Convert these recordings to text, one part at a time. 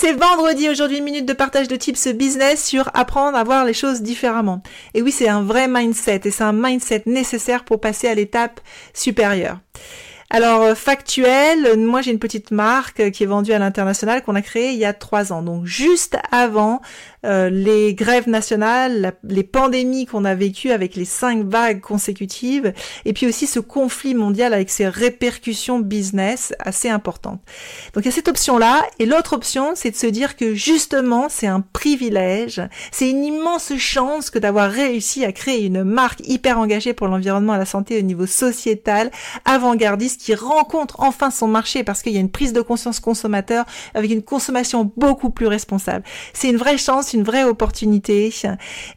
C'est vendredi aujourd'hui, une minute de partage de tips business sur apprendre à voir les choses différemment. Et oui, c'est un vrai mindset et c'est un mindset nécessaire pour passer à l'étape supérieure. Alors euh, factuel, moi j'ai une petite marque qui est vendue à l'international qu'on a créée il y a trois ans. Donc juste avant euh, les grèves nationales, les pandémies qu'on a vécues avec les cinq vagues consécutives, et puis aussi ce conflit mondial avec ses répercussions business assez importantes. Donc il y a cette option-là, et l'autre option, c'est de se dire que justement, c'est un privilège, c'est une immense chance que d'avoir réussi à créer une marque hyper engagée pour l'environnement et la santé au niveau sociétal, avant-gardiste, qui rencontre enfin son marché parce qu'il y a une prise de conscience consommateur avec une consommation beaucoup plus responsable. C'est une vraie chance une vraie opportunité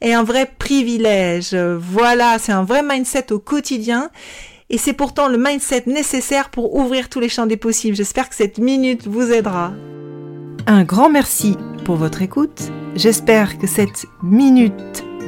et un vrai privilège. Voilà, c'est un vrai mindset au quotidien. Et c'est pourtant le mindset nécessaire pour ouvrir tous les champs des possibles. J'espère que cette minute vous aidera. Un grand merci pour votre écoute. J'espère que cette minute